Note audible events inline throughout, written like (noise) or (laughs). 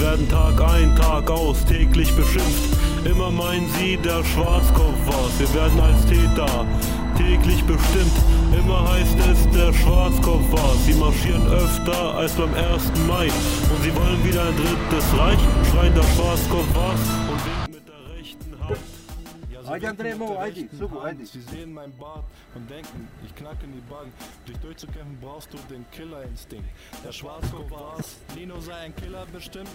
werden Tag ein, Tag aus täglich beschimpft. Immer meinen sie, der Schwarzkopf war's. Wir werden als Täter täglich bestimmt. Immer heißt es, der Schwarzkopf war's. Sie marschieren öfter als beim 1. Mai. Und sie wollen wieder ein drittes Reich. Schreien, der Schwarzkopf war's. Haydi André Mo, haydi. Sugu, haydi. Sie sehen mein Bart und denken, ich knacke in die Bank. Dich durchzukämpfen brauchst du den Killerinstinkt. Der Schwarzkopf war's, Nino sei ein Killer bestimmt.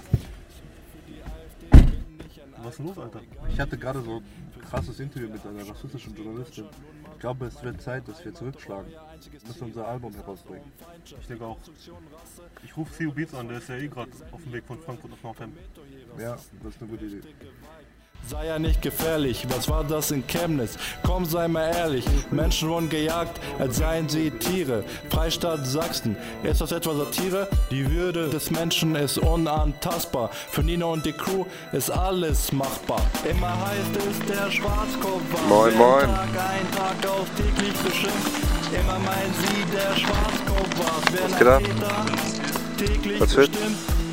Was ist los, Alter? Ich hatte gerade so ein krasses Interview mit einer rassistischen Journalistin. Ich glaube, es wird Zeit, dass wir zurückschlagen. Wir müssen unser Album herausbringen. Ich denke auch. Ich rufe CU Beats an, der ist ja eh gerade auf dem Weg von Frankfurt nach Nordheim. Ja, das ist eine gute Idee. Sei ja nicht gefährlich, was war das in Chemnitz? Komm, sei mal ehrlich, Menschen wurden gejagt, als seien sie Tiere. Freistaat Sachsen, ist das etwa Satire? Die Würde des Menschen ist unantastbar. Für Nino und die Crew ist alles machbar. Immer heißt es, der Schwarzkopf war. Moin, moin. Tag ein Tag aus täglich beschimpft. Immer meinen sie, der Schwarzkopf war. Wer geht ab? Was wird?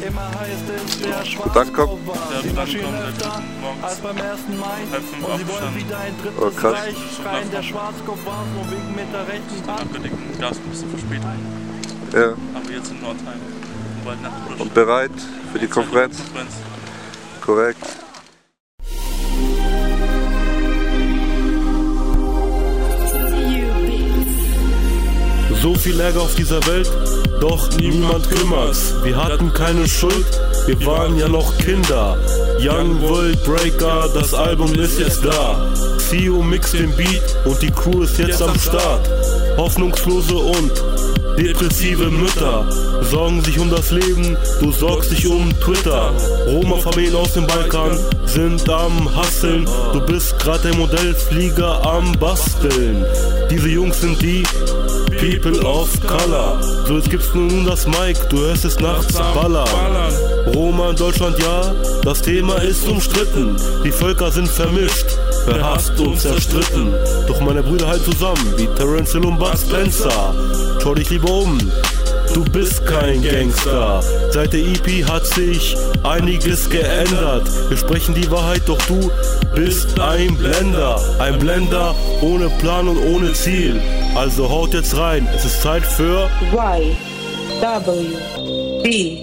Immer heißt es, der Danke. Schwarzkopf war. Ja, Sie dann marschieren kommt öfter morgens als beim 1. Mai. Und sie wollen wieder ein drittes Oh, krass. Reich schreien. Der Schwarzkopf war und winken mit der rechten Hand. Abgedeckt, gab es ein bisschen Verspätung. Ja. Aber jetzt in Nordheim. Und bald nach. Und bereit für die Konferenz? Konferenz. Korrekt. So viel Ärger auf dieser Welt, doch niemand kümmert's. Wir hatten keine Schuld, wir waren ja noch Kinder. Young World Breaker, das Album ist jetzt da. CEO mixt den Beat und die Crew ist jetzt am Start. Hoffnungslose und depressive Mütter sorgen sich um das Leben, du sorgst dich um Twitter. Roma-Familien aus dem Balkan sind am Hasseln, du bist grad der Modellflieger am Basteln. Diese Jungs sind die People of Color. So, jetzt gibt's nun das Mic, du hörst es nachts ballern. Roma in Deutschland, ja, das Thema ist umstritten. Die Völker sind vermischt, verhasst und zerstritten. Doch meine Brüder halten zusammen, wie Terence Hill und Bud Spencer. Schau dich lieber um, du bist kein Gangster. Seit der EP hat sich einiges geändert. Wir sprechen die Wahrheit, doch du bist ein Blender. Ein Blender ohne Plan und ohne Ziel. Also haut jetzt rein, es ist Zeit für Y W B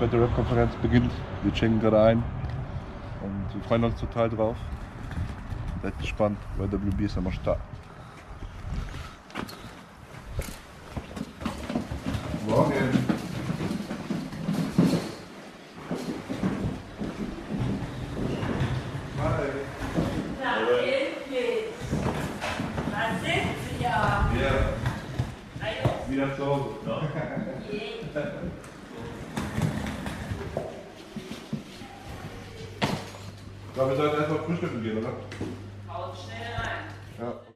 zweite Rap-Konferenz beginnt. Wir checken gerade ein. Und wir freuen uns total drauf. Seid gespannt, weil WB ist am Start. Morgen. Da sind sie ja. Ja. Wieder zu Hause. Ich (laughs) glaube, wir sollten erstmal frühstücken gehen, oder? Haut schnell rein. Ja.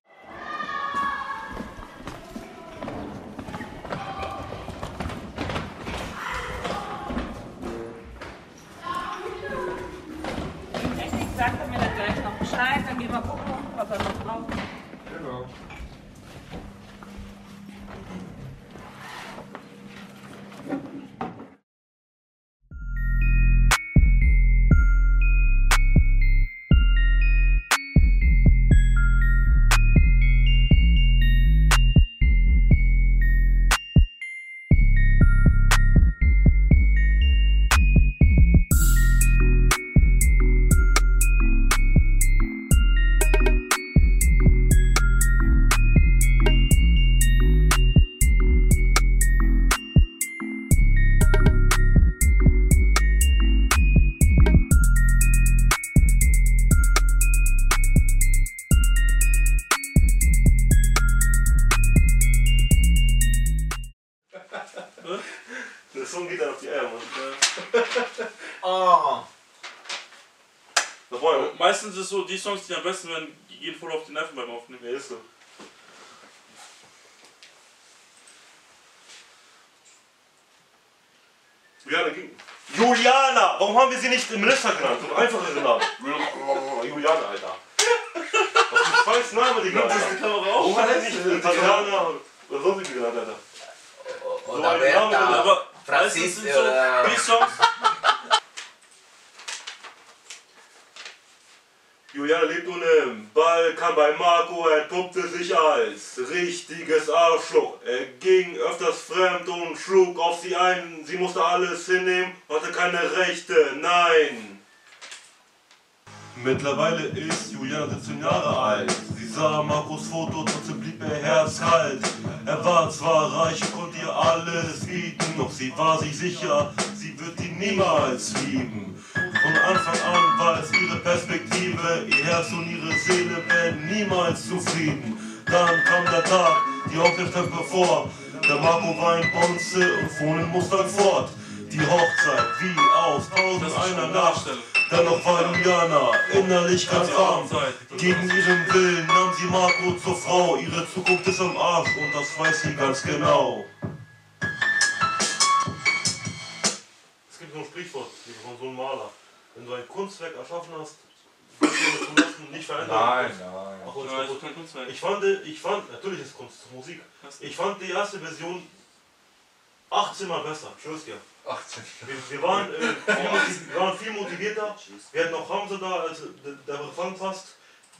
Da war ja. Meistens ist es so, die Songs, die am besten werden, gehen voll auf die Nerven beim Aufnehmen. Ja, ist so. Juliana ging. Juliana! Warum haben wir sie nicht im Minister genannt? So ein einfacher Name. (laughs) Juliana, Alter. Was ist ein falscher Name, Digga? Das ist die Kamera auch. Warum hat er nicht Tatjana oder sonst wie genannt, Alter? So ein Name, aber. so Die Songs. Juliana lebt ohne Ball, kam bei Marco, er pumpte sich als richtiges Arschloch. Er ging öfters fremd und schlug auf sie ein. Sie musste alles hinnehmen, hatte keine Rechte, nein. Mittlerweile ist Juliana 17 Jahre alt. Sie sah Marcos Foto, trotzdem blieb ihr Herz kalt. Er war zwar reich und konnte ihr alles bieten, doch sie war sich sicher, sie wird ihn niemals lieben. Von Anfang an war es ihre Perspektive, ihr Herz und ihre Seele werden niemals zufrieden. Dann kam der Tag, die Hochzeit stand bevor. Der Marco war in Bonze und fuhr in Mustang fort. Die Hochzeit wie aus tausend einer Nacht. Dennoch war Juliana innerlich ganz arm. Gegen ihren Willen nahm sie Marco zur Frau. Ihre Zukunft ist am Arsch und das weiß sie ganz genau. Es gibt so ein Sprichwort von so einem Maler. Wenn du ein Kunstwerk erschaffen hast, es nicht verändern. nein. Ach, und Ja, das kaputt. Ich fand, ich fand, natürlich ist Kunst Musik. Ich fand die erste Version 18 Mal besser, schwör's dir. 18. Wir, wir, waren, äh, (laughs) wir waren viel motivierter. Wir hatten auch Hamza da, als der, Refrain passt.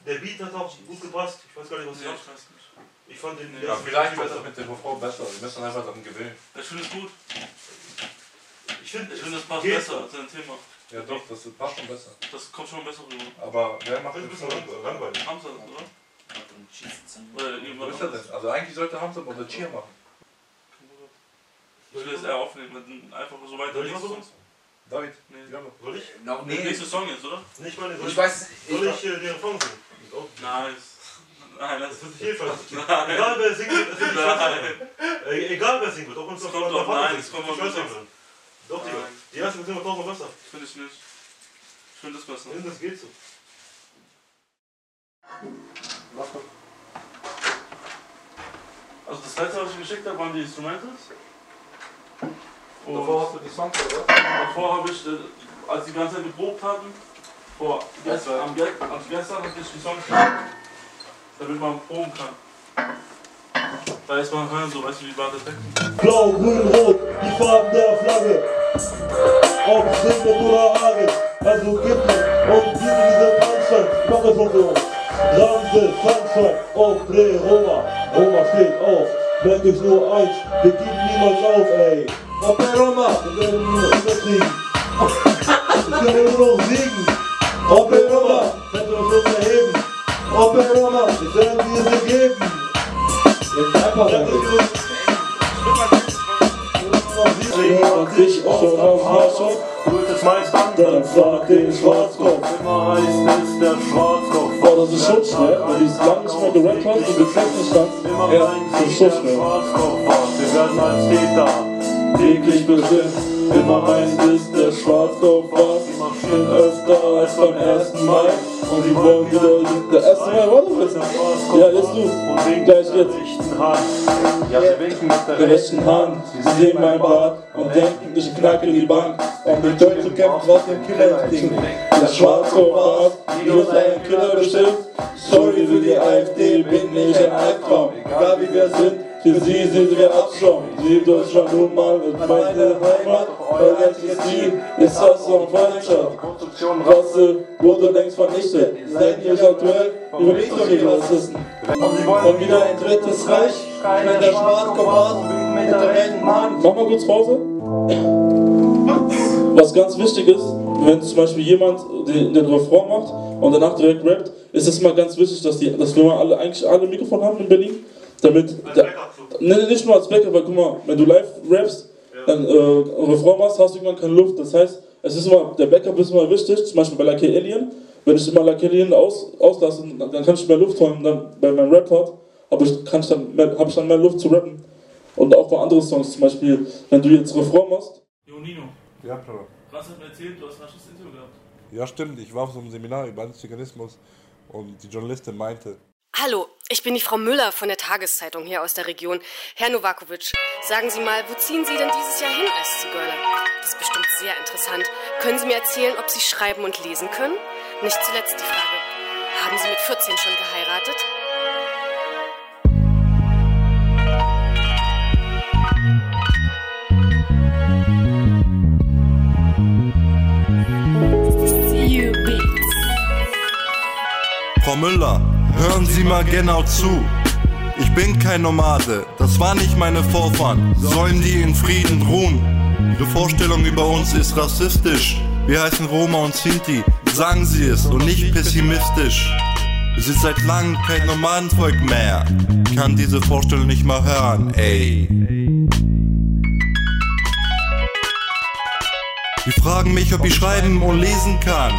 Der Beat hat auch gut gepasst. Ich weiß gar nicht, was ich habt. nicht. Ich fand den Ja, vielleicht viel wird besser. das mit dem Refrain besser. Wir müssen einfach daran gewöhnen. Ich finde es gut. Ich finde, Ich finde, das passt besser als dein Thema. Ja doch, das passt schon besser. Das kommt schon besser rüber. Aber wer macht Refrain? lang- langweilig. Hamza, oder? Oder ist er anderes. denn? Also eigentlich sollte Hamza oder Cheer machen. Ich will es eher aufnehmen, einfach so weiter Soll ich Songs. David, Nee. ja, Soll ich? Noch Der nie. nächste Song jetzt, oder? Nicht meine, soll Ich ich, weiß, ich, soll ich äh, den Refrain singen? Ist Nice. (laughs) Nein, das Das wird jedenfalls. (laughs) Egal wer singt, es Nein. Äh, Egal wer singt, auch Es auf kommt doch- nein, es kommt auf. Doch, Digga. Die erste Version war tausendmal besser. finde ich nicht. Ich finde das besser. Das geht so. Also das letzte, was ich geschickt habe, waren die Instrumentals. Und hast du die Songs, oder? davor habe ich, äh, als die ganze Zeit geprobt hatten, vor gestern, am, also gestern hatte ich die Songs geschickt, damit man proben kann. Da ist man hören, so weißt du, wie war der Text? Blau, grün, rot, die Farben der Flagge. Ob Segnet oder Hagel, also gib mir und gib mir diese Punchline. Mach das schon für uns. Ramse, Sunshine, auf Dreh, Roma. Roma steht auf, merkt euch nur eins, wir geben niemals auf, ey. Ob der Roma, wir werden nur überkriegen. Wir können nur noch siegen. Ob der Roma, könnt ihr uns uns erheben. Ob der Roma, wir werden dir sie geben. Und dich auch schon am Haarschopf, willst es meistern? dann frag den Schwarzkopf. Immer heißt es der Schwarzkopf. Oh, das ist schon schnell, wenn du es lange nicht mehr gerappt hast und gefällt nicht. Immer Ja, das ist so der schnell. Wir werden als Täter Täglich bestimmt, immer heißt es, der Schwarzkopf war. Marschieren öfter als beim ersten Mal. Und sie wollen wieder, der erste Mal doch wissen. Ja, ist du. und Gleich mit jetzt. Ja, sie winken mit der rechten Hand. Sie sehen mein Bart und denken, ich knacke die Bank. Und die Deutsche kämpft auf dem Killerinstinkt. Der Schwarzkopf wie uns ein Killer bestimmt. Sorry für die AfD, bin ich ein Albtraum. Egal wie wir sind, für sie sind wir Abschaum. Sie Deutschland nun mal ist meine Heimat. Einziges Ziel ist Hass und Feindschaft. Rasse wurde längst vernichtet. Seid ihr aktuell? Überlegt doch die Rassisten. Und wieder ein drittes Reich. Wenn der Schwarzkopf mit der rechten Hand. Mach mal kurz Pause. Was ganz wichtig ist, wenn zum Beispiel jemand den, den Refrain macht und danach direkt rappt, ist es mal ganz wichtig, dass, die, dass wir mal alle, eigentlich alle Mikrofon haben in Berlin. Damit. Der, nee, nicht nur als Backup, weil guck mal, wenn du live rappst, dann äh, Refrain machst, hast du irgendwann keine Luft. Das heißt, es ist immer, der Backup ist immer wichtig, zum Beispiel bei Like a Alien. Wenn ich immer Like a Alien aus, auslasse, dann, kann ich mehr Luft holen dann bei meinem Rap-Part. Aber ich, kann ich dann mehr, habe ich dann mehr Luft zu rappen. Und auch bei anderen Songs, zum Beispiel, wenn du jetzt Refrain machst, Jo, Nino, Ja, Bruder. was hat mir erzählt, du hast ein Interview gehabt? Ja, stimmt. Ich war auf so einem Seminar über Antiziganismus und die Journalistin meinte, Hallo, ich bin die Frau Müller von der Tageszeitung hier aus der Region. Herr Novakovic, sagen Sie mal, wo ziehen Sie denn dieses Jahr hin als Zigeuner? Das ist bestimmt sehr interessant. Können Sie mir erzählen, ob Sie schreiben und lesen können? Nicht zuletzt die Frage, haben Sie mit 14 schon geheiratet? Frau Müller, hören Sie mal genau zu. Ich bin kein Nomade, das war nicht meine Vorfahren. Sollen die in Frieden ruhen? Ihre Vorstellung über uns ist rassistisch. Wir heißen Roma und Sinti, sagen Sie es und nicht pessimistisch. Wir sind seit langem kein Nomadenvolk mehr. Kann diese Vorstellung nicht mal hören, ey. Die fragen mich, ob ich schreiben und lesen kann.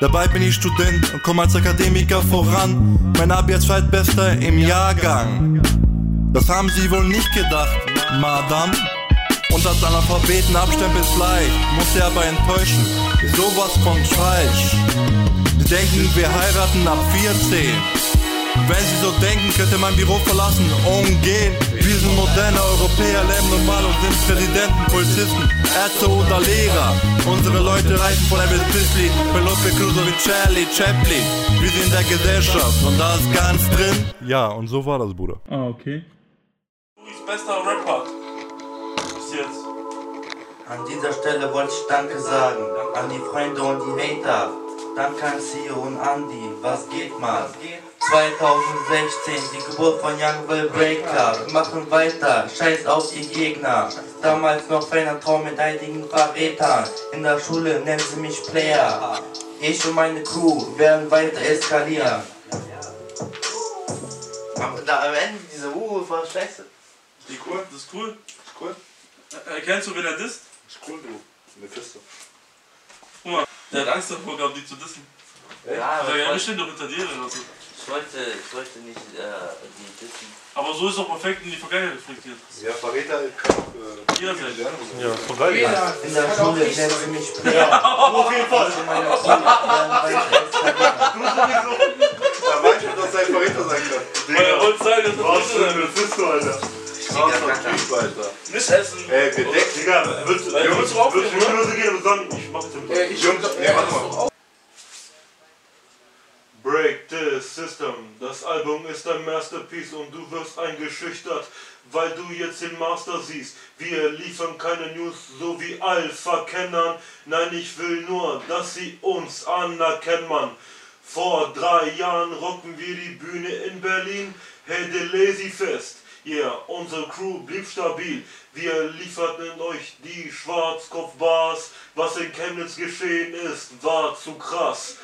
Dabei bin ich Student und komme als Akademiker voran. Mein Abi als Zweitbester im Jahrgang. Das haben sie wohl nicht gedacht, Madame. Und als Analphabeten abstempeln ist leicht, muss sie aber enttäuschen. Sowas von falsch. Sie denken, wir heiraten ab 14. Wenn sie so denken, könnte mein Büro verlassen und gehen. Wir sind moderne Europäer, leben normal und sind Präsidenten, Polizisten, Ärzte oder Lehrer. Unsere Leute reisen von Elvis Presley, Penelope Cruz wie Charlie Chaplin. Wir sind in der Gesellschaft und da ist ganz drin. Ja, und so war das, Bruder. Ah, okay. Louis bester Rapper. Bis jetzt. An dieser Stelle wollte ich Danke sagen an die Freunde und die Hater. Danke an Sio und Andy, was geht mal? 2016, die Geburt von Young Will Breaker. Wir machen weiter, scheiß auf die Gegner. Damals noch feiner Traum mit einigen Verrätern. In der Schule nennen sie mich Player. Ich und meine Crew werden weiter eskalieren. Da am Ende diese Uh war scheiße. Die cool? Das ist cool. Ist cool? Äh, Erkennst du, wen er disst? Ist cool, du. Mephisto. Guck mal, der hat Angst davor gehabt, die zu dissen. Ja, aber Ja, ich ja, wir stehen doch hinter dir oder so. Ich wollte, ich wollte nicht äh, die dissen. Aber so ist doch perfekt in die Vergangenheit reflektiert. Ja, Verräter kann auch. Äh, Jederzeit. Ja, voll geil. In der Schule nennen sie mich Player. (laughs) Auf jeden Fall. Eskalieren. Da weiß ich, dass sein Verräter sein kann. Weil er wollte sagen, dass Was das für nicht ein sein. Krasser Typ, Alter. Nicht essen. Ey, gedeckt. Digga, willst du, willst du auch willst du Hause gehen und sagen, ich mach jetzt mit Ich Jungs, nee, warte mal. Break the System. Das Album ist ein Masterpiece und du wirst eingeschüchtert, weil du jetzt den Master siehst. Wir liefern keine News so wie Alpha-Kennern. Nein, ich will nur, dass sie uns anerkennen, Mann. Vor drei Jahren rocken wir die Bühne in Berlin. Hey, the Lazy Fest. Yeah, unsere Crew blieb stabil. Wir lieferten euch die Schwarzkopf-Bars. Was in Chemnitz geschehen ist, war zu krass.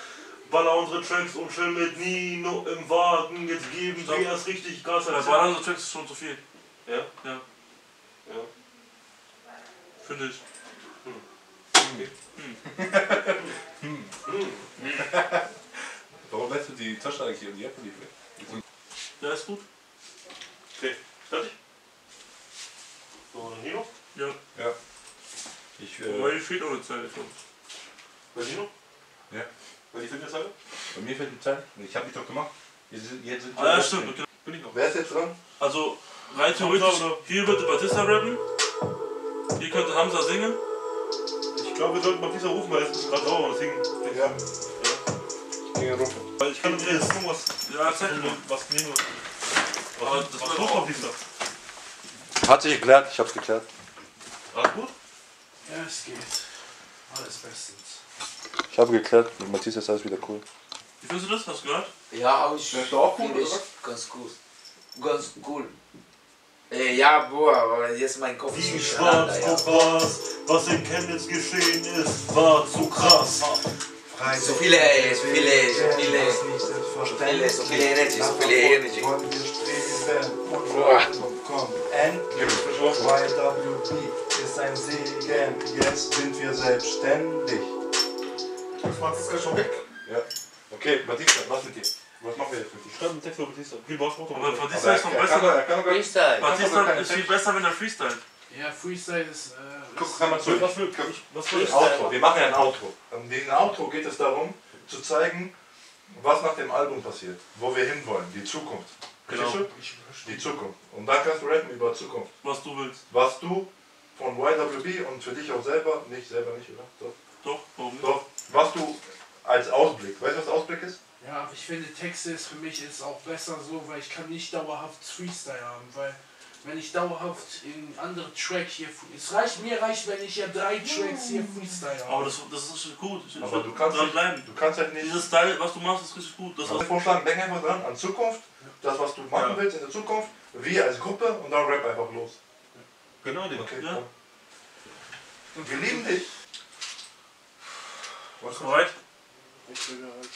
Baller unsere Tracks und chill mit Nino im Wagen. Jetzt geben wir erst richtig Gas. Bei Ballern so Tracks ist schon zu viel. Ja? Ja. Ja. Finde ich. Warum lässt du die Tasche eigentlich in die Jacke liefern? Ja, ist gut. Okay, fertig? So, Nino? Ja. Ja. Ich, Wobei äh, die fehlt noch eine Zeit schon. Bei Nino? Ja. Bei die Fitnesseite? bei mir fällt die Zeit. Ich hab dich doch gemacht. Jetzt sind, jetzt sind Ah, ja, stimmt. Okay. Bin ich noch. Wer ist jetzt dran? Also, rein theoretisch, hier würde Batista rappen. Hier könnte Hamza singen. Ich glaube, wir sollten mal dieser rufen, weil es ist gerade sauer, deswegen. Ja. Gegen Rufe. Weil ich kann dir jetzt gucken, was. Ja, zeig mir. Was Nino. Aber Was, das was war auf dieser? Hat sich geklärt, ich hab's geklärt. Alles gut? Ja, es geht. Alles bestens. Ich habe geklärt, mit Matthias ist alles wieder cool. Wie findest du das? Hast du gehört? Ja, aber ich Findest du auch cool, finde ich ganz gut. Ganz cool. Äh, ja, boah, aber jetzt mein Kopf ist Die nicht durcheinander, ja. Schwarzkopf-Bars, was in Chemnitz geschehen ist, war zu krass. So viele, ey, so viele, so viele, so viele, so viele Energy, so viele Energy. Wollen wir streben und kommen. Endlich. YWB ist ein Segen. Jetzt sind wir selbstständig. Das macht es schon weg. Ja. Okay, Matthias, was mit dir? Was machen wir jetzt mit dir? Schreib einen Text über Batista. Viel Boss braucht Aber Batista ist noch er, besser. er. Freestyle. Batista ist viel besser, wenn er freestylt. Ja, Freestyle ist. Äh, Guck, kann man zu. Was will ich? Was will? Outro. Wir machen ja ein Outro. In dem Outro geht es darum, zu zeigen, was nach dem Album passiert, wo wir hinwollen, die Zukunft. Genau. Du? Die Zukunft. Und dann kannst du rappen über Zukunft. Was du willst. Was du von YWB und für dich auch selber, nicht selber nicht, oder? Doch. Doch, warum nicht? Doch. Was du als Ausblick, weißt du, was Ausblick ist? Ja, aber ich finde Texte ist für mich ist auch besser so, weil ich kann nicht dauerhaft Freestyle haben, weil wenn ich dauerhaft in andere Track hier, es reicht, mir reicht, wenn ich ja drei Tracks hier Freestyle habe. Aber das, das ist gut. Ich, Aber du kannst dran nicht- bleiben. du kannst halt nicht- Dieses Style, was du machst, ist richtig gut. Das Das ist vorschlagen, denk einfach dran an Zukunft, das was du machen willst in der Zukunft, wir als Gruppe und dann rap einfach los. Genau, Digga. Okay, Ja. Wir lieben dich. Was bereit? Ich bin bereit.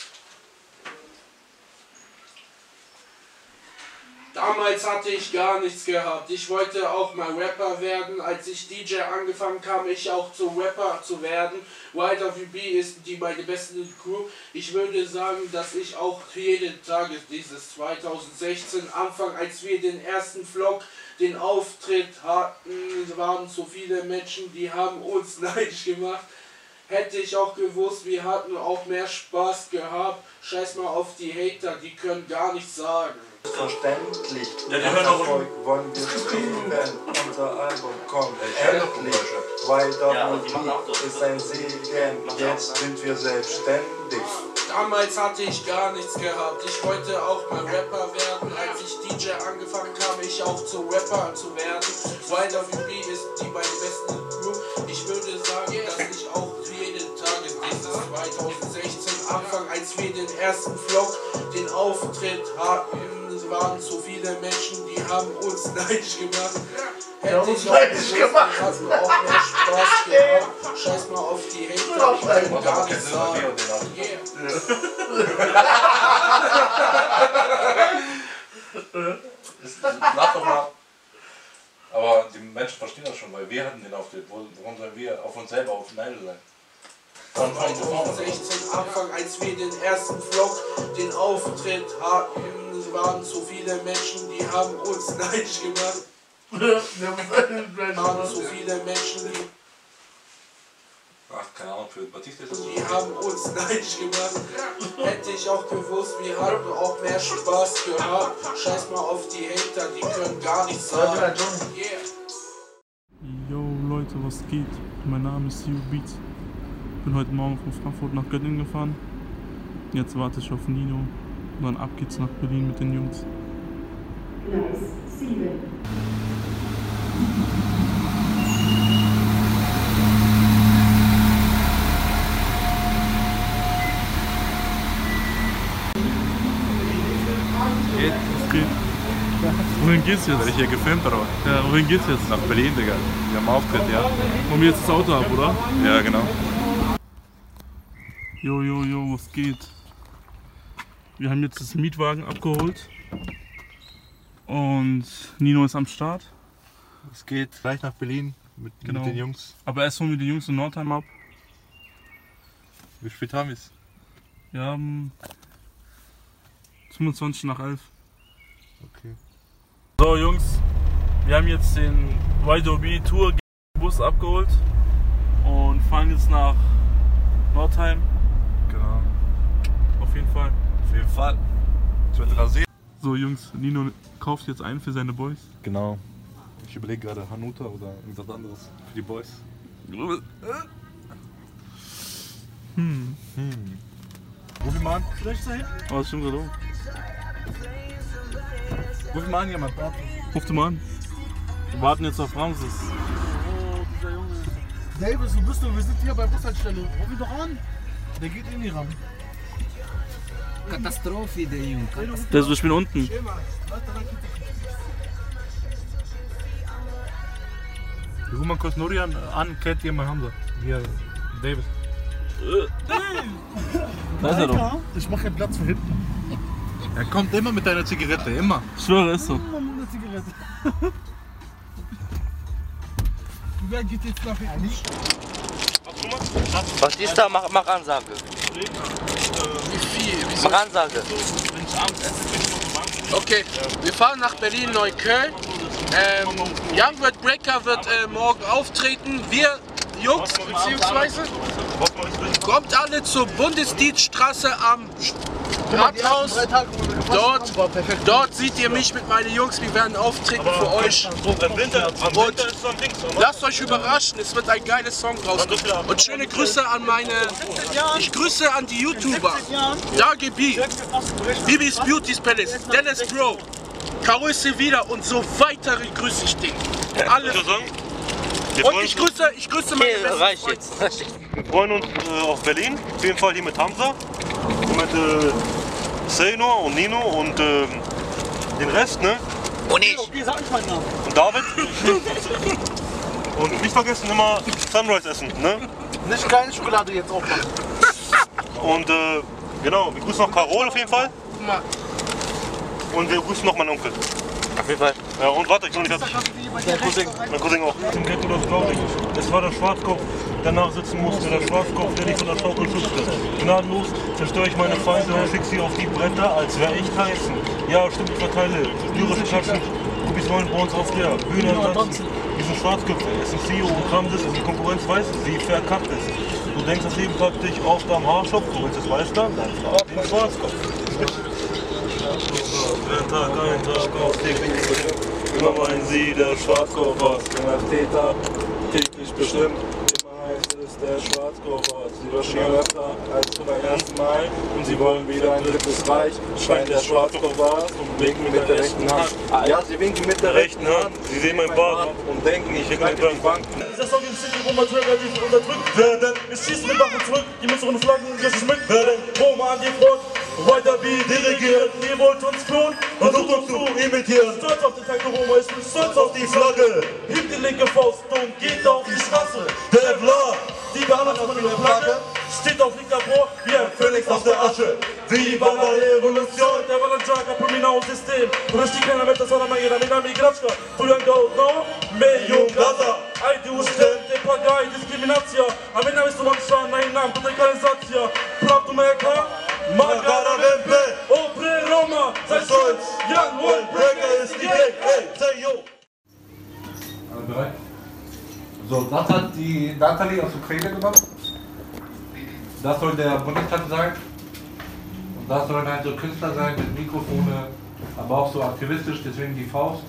Damals hatte ich gar nichts gehabt. Ich wollte auch mal Rapper werden. Als ich DJ angefangen kam, ich auch zu Rapper zu werden. YWB ist die meine beste Crew. Ich würde sagen, dass ich auch jeden Tag dieses 2016 Anfang, als wir den ersten Vlog, den Auftritt hatten, waren so viele Menschen, die haben uns (laughs) neidisch gemacht. Hätte ich auch gewusst, wir hatten auch mehr Spaß gehabt. Scheiß mal auf die Hater, die können gar nichts sagen. Verständlich. Ja, die hören auch wollen wir wenn unser Album kommt. Endlich. Ja, auch YWB das. ist ein Segen. Jetzt sind wir selbstständig. Damals hatte ich gar nichts gehabt. Ich wollte auch mal Rapper werden. Als ich DJ angefangen kam, ich auch zu Rapper zu werden. YWB ist die meine beste Crew. Ich würde sagen, dass ich auch 2016 Anfang, als wir den ersten Vlog, den Auftritt hatten, waren so viele Menschen, die haben uns (laughs) neidisch gemacht. Hätte ich auch neidisch gemacht. wir hatten auch mehr Spaß (laughs) gehabt. Scheiß mal auf die Hater, die können gar nichts sagen. Yeah. Lach doch mal. Aber die Menschen verstehen das schon, weil wir hatten den Auftritt. Warum sollen wir auf uns selber auf Neidel sein? Von vorne bis vorne. 2016 Anfang, als wir den ersten Vlog, den Auftritt hatten, waren so viele Menschen, die haben uns (laughs) neidisch gemacht. waren so viele Menschen, die, Ach, keine Ahnung, für Batista ist das so. die haben uns (laughs) neidisch gemacht. Hätte ich auch gewusst, wir hatten auch mehr Spaß gehabt. Scheiß mal auf die Hater, die können gar nichts sagen. Yeah. Yo Leute, was geht? Mein Name ist Hugh Beats. Bin heute Morgen von Frankfurt nach Göttingen gefahren. Jetzt warte ich auf Nino. Und dann ab geht's nach Berlin mit den Jungs. Gleis 7. Geht? Was geht? Wohin geht's jetzt? Werde ich hier gefilmt oder was? Ja, wohin geht's jetzt? Nach Berlin, Digga. Wir haben Auftritt, ja. Wollen wir jetzt das Auto ab, oder? Ja, genau. Jo, jo, jo, was geht? Wir haben jetzt das Mietwagen abgeholt. Und Nino ist am Start. Es geht gleich nach Berlin mit, Genau. mit den Jungs. Aber erst holen wir die Jungs in Nordheim ab. Wie spät haben wir es? Wir haben 25 nach 11. Okay. So Jungs, wir haben jetzt den YDOB Tour Bus abgeholt und fahren jetzt nach Nordheim. Genau. Auf jeden Fall. Auf jeden Fall. Ich werde rasiert. So Jungs, Nino kauft jetzt ein für seine Boys. Genau. Ich überlege gerade Hanuta oder irgendwas anderes für die Boys. Hm. Hm. Ruf ihn mal an. Oh, das stimmt gerade auch. Ruf ihn mal an, jemand. Ruf du mal an. Wir warten jetzt auf Ramses. Davis, wo bist du? Wir sind hier bei Bushaltestelle. Ruf ihn doch an. Der geht in die Ram. Katastrophe, der Junge. Der ist, ich bin unten. Ruf mal kurz Nurian an, kennt jemand Hamza. Hier, Davis. Da ist er doch. Ich mache keinen Platz für hinten. Er kommt immer mit deiner Zigarette, immer. Ich schwöre, ist so. Immer mit einer Zigarette. (laughs) Wer geht jetzt nach hinten? Batista, mach, mach Ansage. Wie viel? Mach Ansage. Okay, wir fahren nach Berlin-Neukölln. Ähm, Youngbird Breaker wird äh, morgen auftreten. Wir Jungs, beziehungsweise kommt alle zur Bundesdienststraße am Rathaus. Dort, dort seht ihr mich mit meinen Jungs. Wir werden auftreten für euch. Und lasst euch überraschen. Es wird ein geiler Song rauskommen. Und schöne Grüße an meine. Ich grüße an die YouTuber. Dagi B, Bibis Beauty Palace, Dennis Bro, Caro Sevilla und so weitere grüße ich dich. Alle. Und ich grüße, ich grüße meine besten reicht Freunde. jetzt. Wir freuen uns äh, auf Berlin. Auf jeden Fall hier mit Hamza. Und mit äh, Senor und Nino und ähm, den Rest, ne? Und ich. Okay, sag nicht meinen Namen. Und David. und nicht vergessen immer Sunrise essen, ne? Nicht keine Schokolade jetzt aufmachen. Und äh, genau, wir grüßen noch Carol auf jeden Fall. Und wir grüßen noch meinen Onkel. Auf jeden Fall. Ja, und warte, ich noch nicht fertig. Mein Cousin. Mein Cousin auch. Im Ghetto, das glaube ich. Es war der Schwarzkopf, der nachsitzen musste. Der Schwarzkopf, der dich von der Schaukel schützte. Gnadenlos zerstöre ich meine Feinde und schick sie auf die Bretter, als wäre ich Tyson. Ja, stimmt, ich verteile lyrische Klatschen. Gubis wollen bei uns auf der Bühne tanzen. Diesen Schwarzköpfe, es ist CEO und Kram ist, die Konkurrenz weiß, sie verkackt ist. Du denkst, das Leben packt dich oft am Haarschopf, du willst es weiß dann, dann frag den Schwarzkopf. Wenn Tag ein, Tag aus, täglich bestimmt. Immer meinen Sie, der Schwarzkopf was. Nach Täter, täglich bestimmt. Immer heißt es, der Schwarzkopf. Sie marschieren öfter als beim ersten Mal. Und sie wollen wieder ein drittes Reich. Schein der Schwarzkopf und winken mit der rechten Hand. Ja, sie winken mit der rechten Hand. Sie sehen mein Bart und denken, ich hätte den Bank. Dieser Song in City, wo man relativ unterdrückt werden. Wir schießen mit Waffen zurück, die mit unseren Flaggen geschmückt werden. Roma an die Front, weiter wie dirigiert. Ihr wollt uns klonen, versucht uns zu imitieren. Stolz auf den Tag der Roma, ich bin stolz auf die Flagge. Hebt die linke Faust und geht auf die Straße. Der Vla, die mit der Flagge. Steht auf linker Brot wie ein Phönix aus der Asche. Viva la Revolution, der Valanjaga, Prominau System. Rusticamente solamente la mina migračka. Tujango, no, meju gaza. Ajde uštente, pagaj, diskriminacija. A mi nam isto mamša, na i nam, radikalizacija. Pravdu meka, magara vempe. Opre Roma, za stolz, young world breaker ist die Weg. Hey, say yo. Alle bereit? So, das hat die Natalie aus Ukraine gemacht. Das soll der Bundestag sein. Und das sollen halt so Künstler sein mit Mikrofone, aber auch so aktivistisch, deswegen die Faust.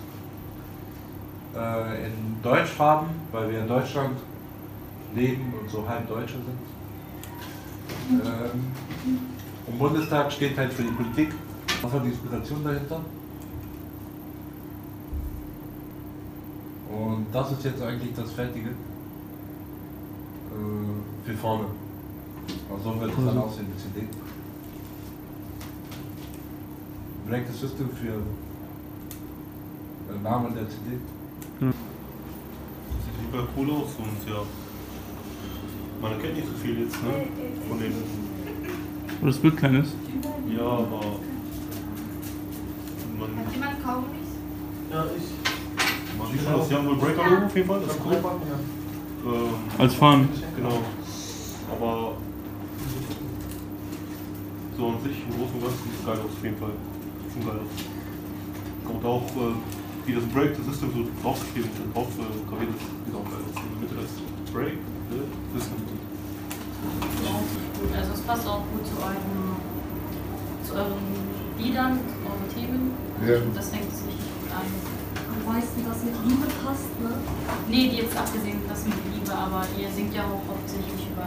Äh, in Deutschfarben, weil wir in Deutschland leben und so halb Deutsche sind. Ähm, Im Bundestag steht halt für die Politik. Was war die Inspiration dahinter? Und das ist jetzt eigentlich das Fertige. Äh, für vorne. Also so wird es dann aussehen, die CD. Break the System für den Namen der CD. Das sieht super cool aus und ja. Man kennt nicht so viel jetzt, ne? Von den. Oder das Bild klein ist. Ja, aber. Man. Hat jemand Kaugummis? Ja, ich. Man sieht schon das Young Will Breaker Logo auf jeden Fall, das ist cool. Ähm, Als Fahnen. Genau. Aber. So an sich, im Großen und Ganzen sieht es geil aus, auf jeden Fall. Sieht schon geil aus. Und auch, äh, wie das Break, das System so draufgeschrieben ist, drauf äh, graviert ist, sieht auch geil aus. In der Mitte das Break, äh, System. Also es passt auch gut zu euren, euren Liedern, euren Themen. Ja. Das hängt sich gut ein. Am meisten das mit Liebe passt, ne? Nee, die jetzt abgesehen das mit Liebe, aber ihr singt ja auch hauptsächlich über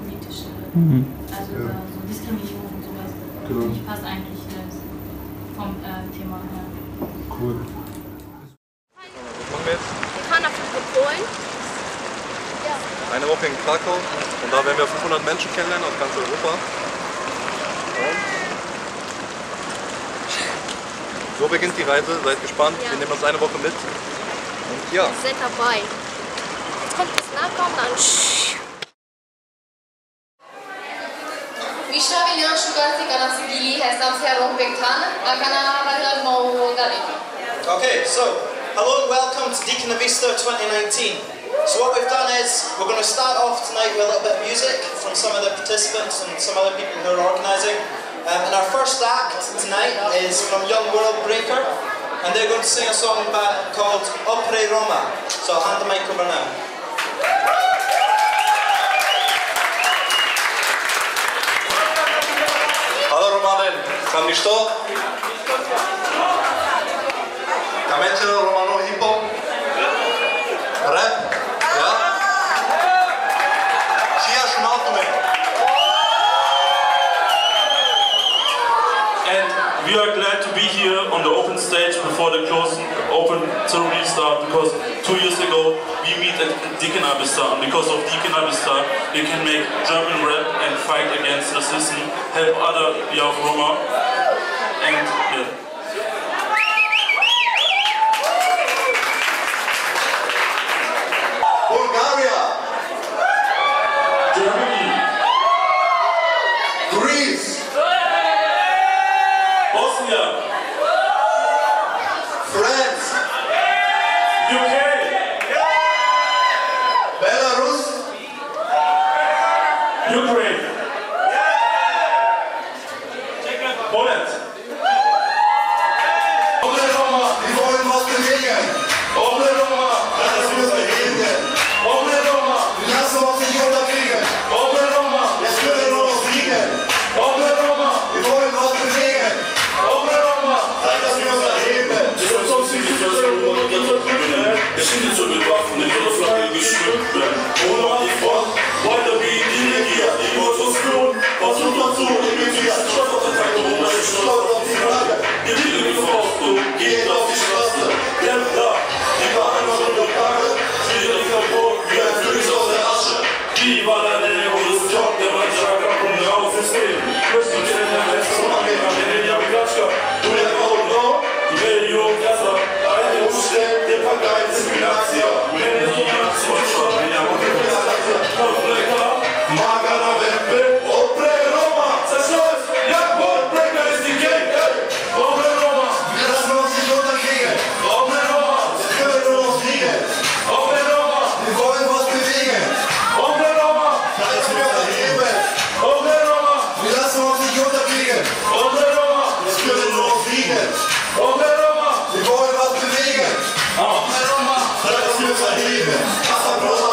politische, Mhm. also Ja. über so Diskriminierung und sowas. Genau. Ich passt eigentlich äh, vom äh, Thema her. Cool. Was machen wir jetzt? Wir fahren nach Polen. Eine Woche in Krakau und da werden wir 500 Menschen kennenlernen aus ganz Europa. Und so beginnt die Reise, seid gespannt, Ja. wir nehmen uns eine Woche mit. Und ja, Seid dabei. Jetzt kommt das Nachkommen dann. Mișoare Ioan Șugați, Gana Sigili, Hesam Serum Bektan, Agana Radha Mau Galini. Okay, so hello and welcome to Deacon Vista 2019. So what we've done is we're going to start off tonight with a little bit of music from some of the participants and some other people who are organising. Um, and our first act tonight is from Young World Breaker, and they're going to sing a song by, called Opre Roma. So I'll hand the mic over now. Hallo Romanen, Haben die что? Каменче Романо хип-хоп? Here on the open stage before the closing open ceremony start because two years ago we meet at Deacon Abistar and because of Deacon Abistar we can make German rap and fight against racism, help other young Roma and yeah. Zeig, dass wir uns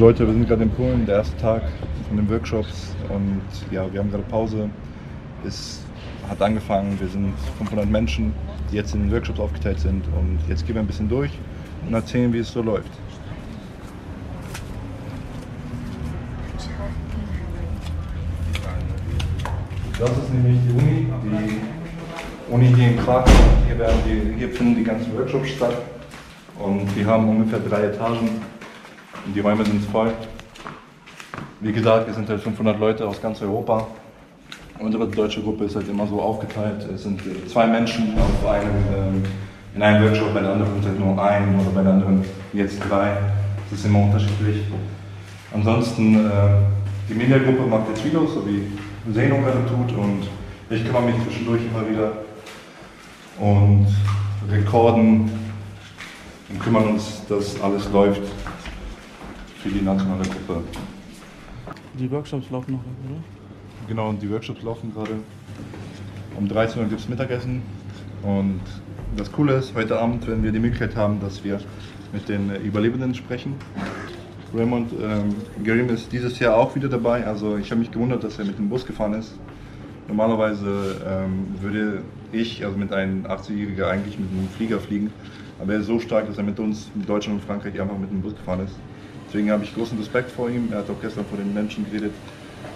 Leute, wir sind gerade in Polen, der erste Tag von den Workshops und ja, wir haben gerade Pause. Es hat angefangen, wir sind 500 Menschen, die jetzt in den Workshops aufgeteilt sind und jetzt gehen wir ein bisschen durch und erzählen, wie es so läuft. Das ist nämlich die Uni, die Uni hier in Krakau. Hier, hier finden die ganzen Workshops statt und wir haben ungefähr drei Etagen und die Räume sind voll. Wie gesagt, wir sind halt 500 Leute aus ganz Europa. Unsere deutsche Gruppe ist halt immer so aufgeteilt. Es sind äh, zwei Menschen auf einem, ähm, in einem Workshop, bei der anderen sind halt nur ein oder bei der anderen jetzt drei. Das ist immer unterschiedlich. Ansonsten, äh, die Mediagruppe macht jetzt Videos, so wie Zeno gerade tut und ich kümmere mich zwischendurch immer wieder und rekorden und kümmern uns, dass alles läuft für die nationale Gruppe. Die Workshops laufen noch, oder? Genau, die Workshops laufen gerade. Um 13 Uhr gibt es Mittagessen. Und das Coole ist, heute Abend werden wir die Möglichkeit haben, dass wir mit den äh, Überlebenden sprechen. Raymond ähm, Gerim ist dieses Jahr auch wieder dabei. Also ich habe mich gewundert, dass er mit dem Bus gefahren ist. Normalerweise ähm, würde ich, also mit einem 80-Jähriger, eigentlich mit einem Flieger fliegen. Aber er ist so stark, dass er mit uns, mit Deutschland und Frankreich, einfach mit dem Bus gefahren ist. Deswegen habe ich großen Respekt vor ihm. Er hat auch gestern vor den Menschen geredet.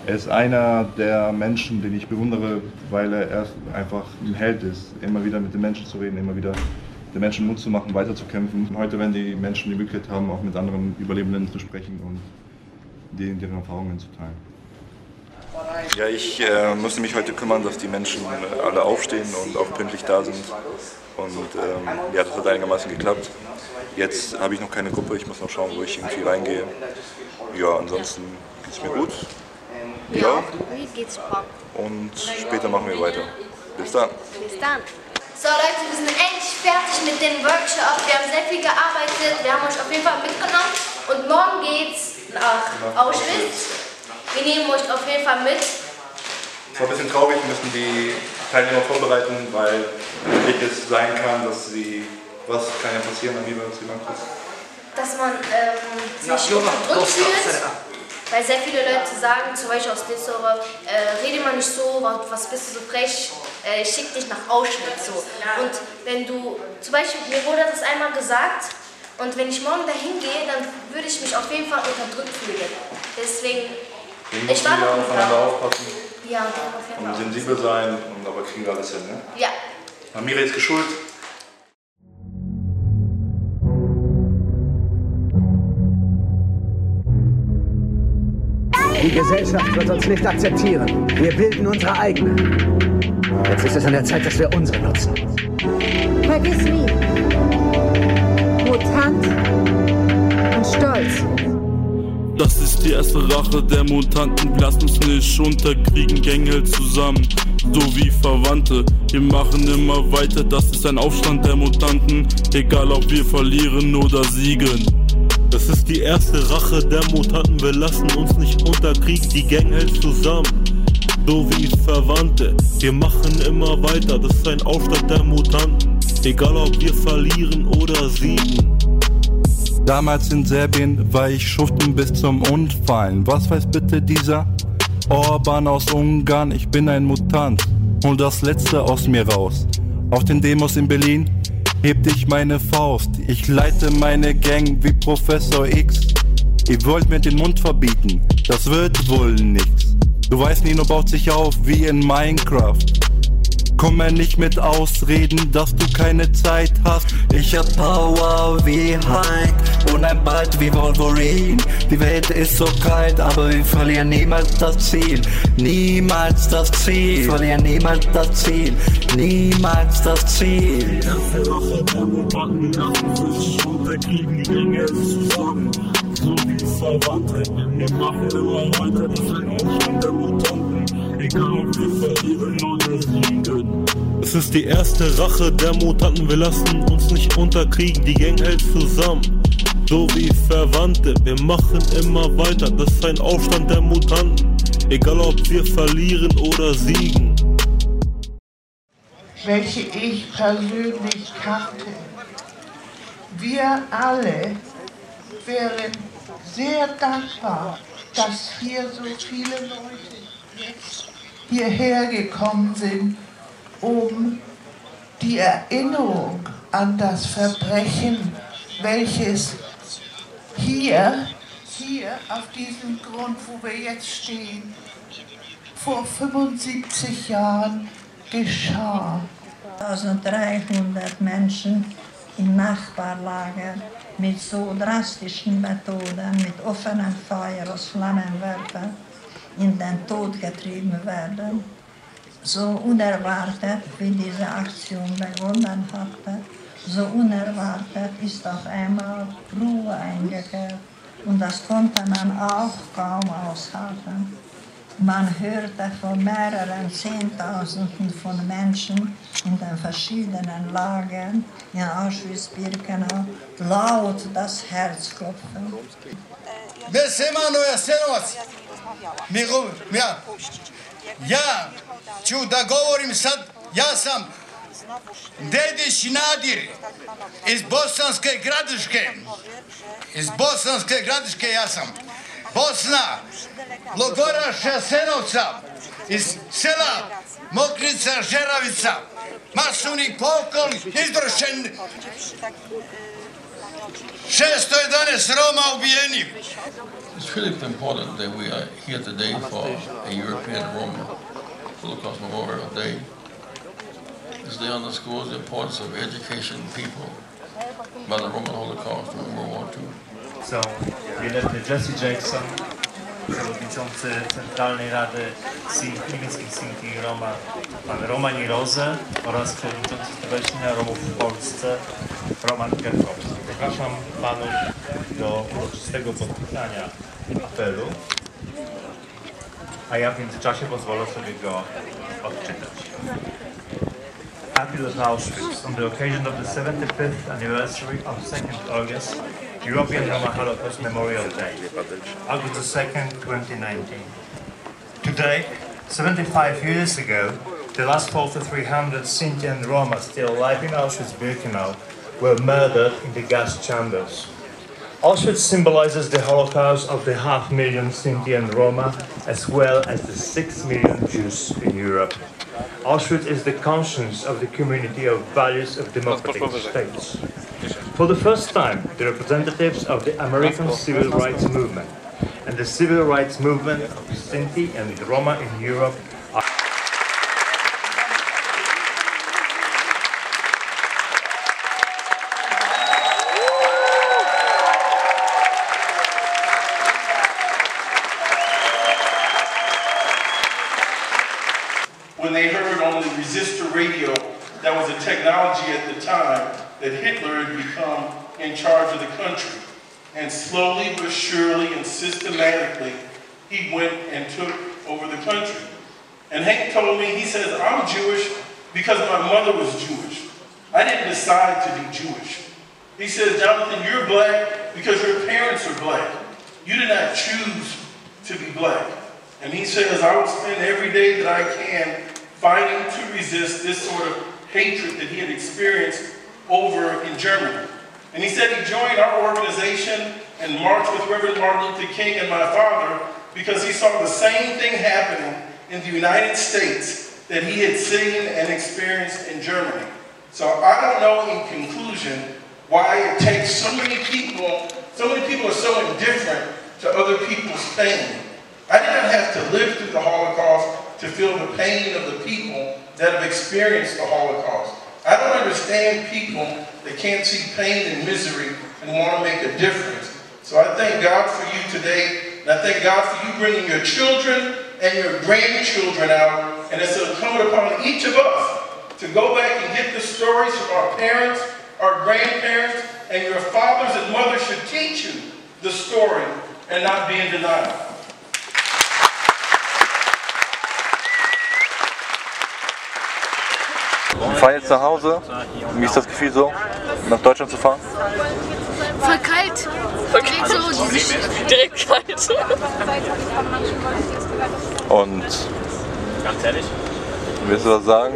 Er ist einer der Menschen, den ich bewundere, weil er einfach ein Held ist, immer wieder mit den Menschen zu reden, immer wieder den Menschen Mut zu machen, weiterzukämpfen. Heute werden die Menschen die Möglichkeit haben, auch mit anderen Überlebenden zu sprechen und denen deren Erfahrungen zu teilen. Ja, ich äh, musste mich heute kümmern, dass die Menschen alle aufstehen und auch pünktlich da sind. Und ähm, ja, das hat einigermaßen geklappt. Jetzt habe ich noch keine Gruppe, ich muss noch schauen, wo ich irgendwie reingehe. Ja, ansonsten geht es mir gut. Ja. Mir geht's super. Und später machen wir weiter. Bis dann. Bis dann. So Leute, wir sind endlich fertig mit dem Workshop. Wir haben sehr viel gearbeitet. Wir haben euch auf jeden Fall mitgenommen. Und morgen geht's nach Auschwitz. Wir nehmen euch auf jeden Fall mit. Es war ein bisschen traurig, wir müssen die Teilnehmer vorbereiten, weil es sein kann, dass sie, was kann ja passieren, jemand ist. Dass man ähm, sich unterdrückt fühlt. Weil sehr viele Leute sagen, zum Beispiel aus Dessauer, äh, rede mal nicht so, was, bist du so frech, äh, ich schick dich nach Auschwitz. So. Und wenn du, zum Beispiel, mir wurde das einmal gesagt, und wenn ich morgen dahin gehe, dann würde ich mich auf jeden Fall unterdrückt fühlen. Deswegen, Wir ich war noch aufeinander aufpassen Ja, auf jeden und Fall. sensibel sein, und aber kriegen wir alles hin, ne? Ja. Amira ist geschult. Die Gesellschaft wird uns nicht akzeptieren. Wir bilden unsere eigene. Jetzt ist es an der Zeit, dass wir unsere nutzen. Vergiss nie. Mutant und stolz. Das ist die erste Rache der Mutanten. Lass uns nicht unterkriegen, Gänge zusammen. So wie Verwandte. Wir machen immer weiter, das ist ein Aufstand der Mutanten. Egal ob wir verlieren oder siegen. Das ist die erste Rache der Mutanten. Wir lassen uns nicht unterkriegen, die Gang hält zusammen. So wie Verwandte. Wir machen immer weiter, das ist ein Aufstand der Mutanten. Egal ob wir verlieren oder siegen. Damals in Serbien war ich schuften bis zum Umfallen. Was weiß bitte dieser Orban aus Ungarn? Ich bin ein Mutant. Hol das Letzte aus mir raus. Auf den Demos in Berlin hebt ich meine Faust. Ich leite meine Gang wie Professor X. Ihr wollt mir den Mund verbieten, das wird wohl nix. Du weißt, Nino baut sich auf wie in Minecraft. Komm mir nicht mit Ausreden, dass du keine Zeit hast. Ich hab Power wie Hulk und ein Bart wie Wolverine. Die Welt ist so kalt, aber wir verlieren niemals das Ziel. Niemals das Ziel. Wir verlieren niemals das Ziel. Niemals das Ziel. So wie Verwandte, wir machen immer weiter, das ist ein Aufstand der Mutanten. Es ist die erste Rache der Mutanten, wir lassen uns nicht unterkriegen, die Gang hält zusammen. So wie Verwandte, wir machen immer weiter, das ist ein Aufstand der Mutanten. Egal ob wir verlieren oder siegen. welche ich persönlich kannte. Wir alle wären sehr dankbar, dass hier so viele Leute jetzt hierher gekommen sind, um die Erinnerung an das Verbrechen, welches hier, hier auf diesem Grund, wo wir jetzt stehen, vor 75 Jahren geschah. 1300 Menschen im Nachbarlager mit so drastischen Methoden, mit offenem Feuer aus Flammenwerfer in den Tod getrieben werden. So unerwartet, wie diese Aktion begonnen hatte, so unerwartet ist auf einmal Ruhe eingekehrt und das konnte man auch kaum aushalten. Man hörte von mehreren Zehntausenden von Menschen in den verschiedenen Lagern in Auschwitz-Birkenau laut das Herz klopfen. Bessemano Jasenovac. Mi govor, ja. Ja, ću da govorim sad, ja sam Dedić Nadir iz Bosanske gradiške. Iz Bosanske gradiške ja sam. Bosna, Logoraš Jasenovca, iz sela Mokrica Žeravica. Masovni pokolj izvršen 611 Roma ubijenih. It's really important that we are here today for a European Roma Holocaust Memorial Day. is they underscore the importance of education people about the Roman Holocaust and World War II. Są wielebny Jesse Jackson, przewodniczący Centralnej Rady niemieckich Sinti Roma, pan Roman Roze oraz przewodniczący Stowarzyszenia Romów w Polsce, Roman Kierkowski. Zapraszam panów do uroczystego podpisania apelu, a ja w międzyczasie pozwolę sobie go odczytać. Appeal of Auschwitz on the occasion of the 75th anniversary of 2nd August, European Roma Holocaust Memorial Day, August 2nd, 2019. Today, 75 years ago, the last 4,300 Sinti and Roma still alive in Auschwitz-Birkenau were murdered in the gas chambers. Auschwitz symbolizes the Holocaust of the half million Sinti and Roma, as well as the six million Jews in Europe. Auschwitz is the conscience of the community of values of democratic states. For the first time, the representatives of the American civil rights movement and the civil rights movement of Sinti and Roma in Europe are when they heard on the resistor radio that was a technology at the time that Hitler had become in charge of the country. And slowly but surely and systematically, he went and took over the country. And Hank told me, he says, Jewish because my mother was Jewish. I didn't decide to be Jewish. He says, Jonathan, you're black because your parents are black. You did not choose to be black. And he says, I will spend every day that I can fighting to resist this sort of hatred that he had experienced over in Germany. And he said he joined our organization and marched with Reverend Martin Luther King and my father because he saw the same thing happening in the United States that he had seen and experienced in Germany. So I don't know in conclusion why it takes so many people, so many people are so indifferent to other people's pain. I did not have to live through the Holocaust to feel the pain of the people that have experienced the Holocaust. I don't understand people that can't see pain and misery and want to make a difference. So I thank God for you today, and I thank God for you bringing your children and your grandchildren out, and it's incumbent upon each of us to go back and get the stories from our parents, our grandparents, and your fathers and mothers should teach you the story and not be in denial. Wir fahren jetzt nach Hause. Wie ist das Gefühl so, nach Deutschland zu fahren? Voll kalt. Direkt so diese Direkt kalt. Und Ganz ehrlich? willst du was sagen?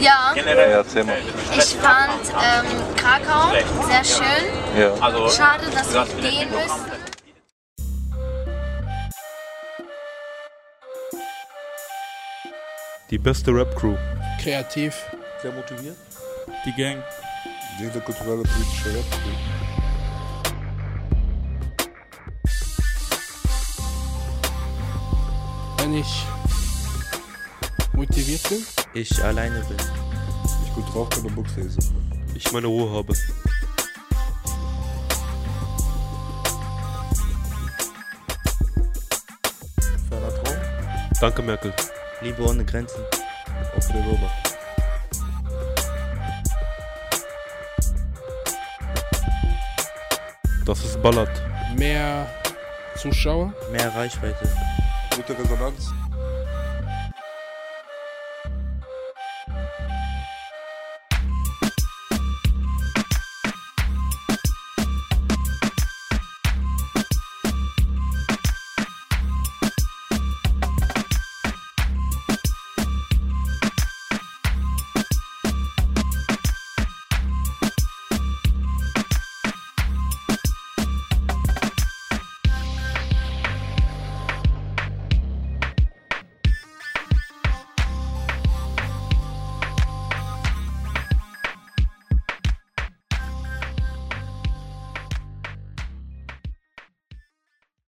Ja. Ja, erzähl mal. Ich fand ähm, Krakau sehr schön. Ja. Schade, dass wir gehen müssen. Die beste Rap-Crew. Kreativ. Sehr motiviert. Die Gang. Die kulturelle politische Rap-Crew. Wenn ich motiviert bin. Ich alleine bin. Ich gut drauf bin und Books lese. Ich meine Ruhe habe. Ferner Traum. Danke, Merkel. Liebe ohne Grenzen. Auch für den Römer. Das ist Ballard. Mehr Zuschauer. Mehr Reichweite. Gute Resonanz.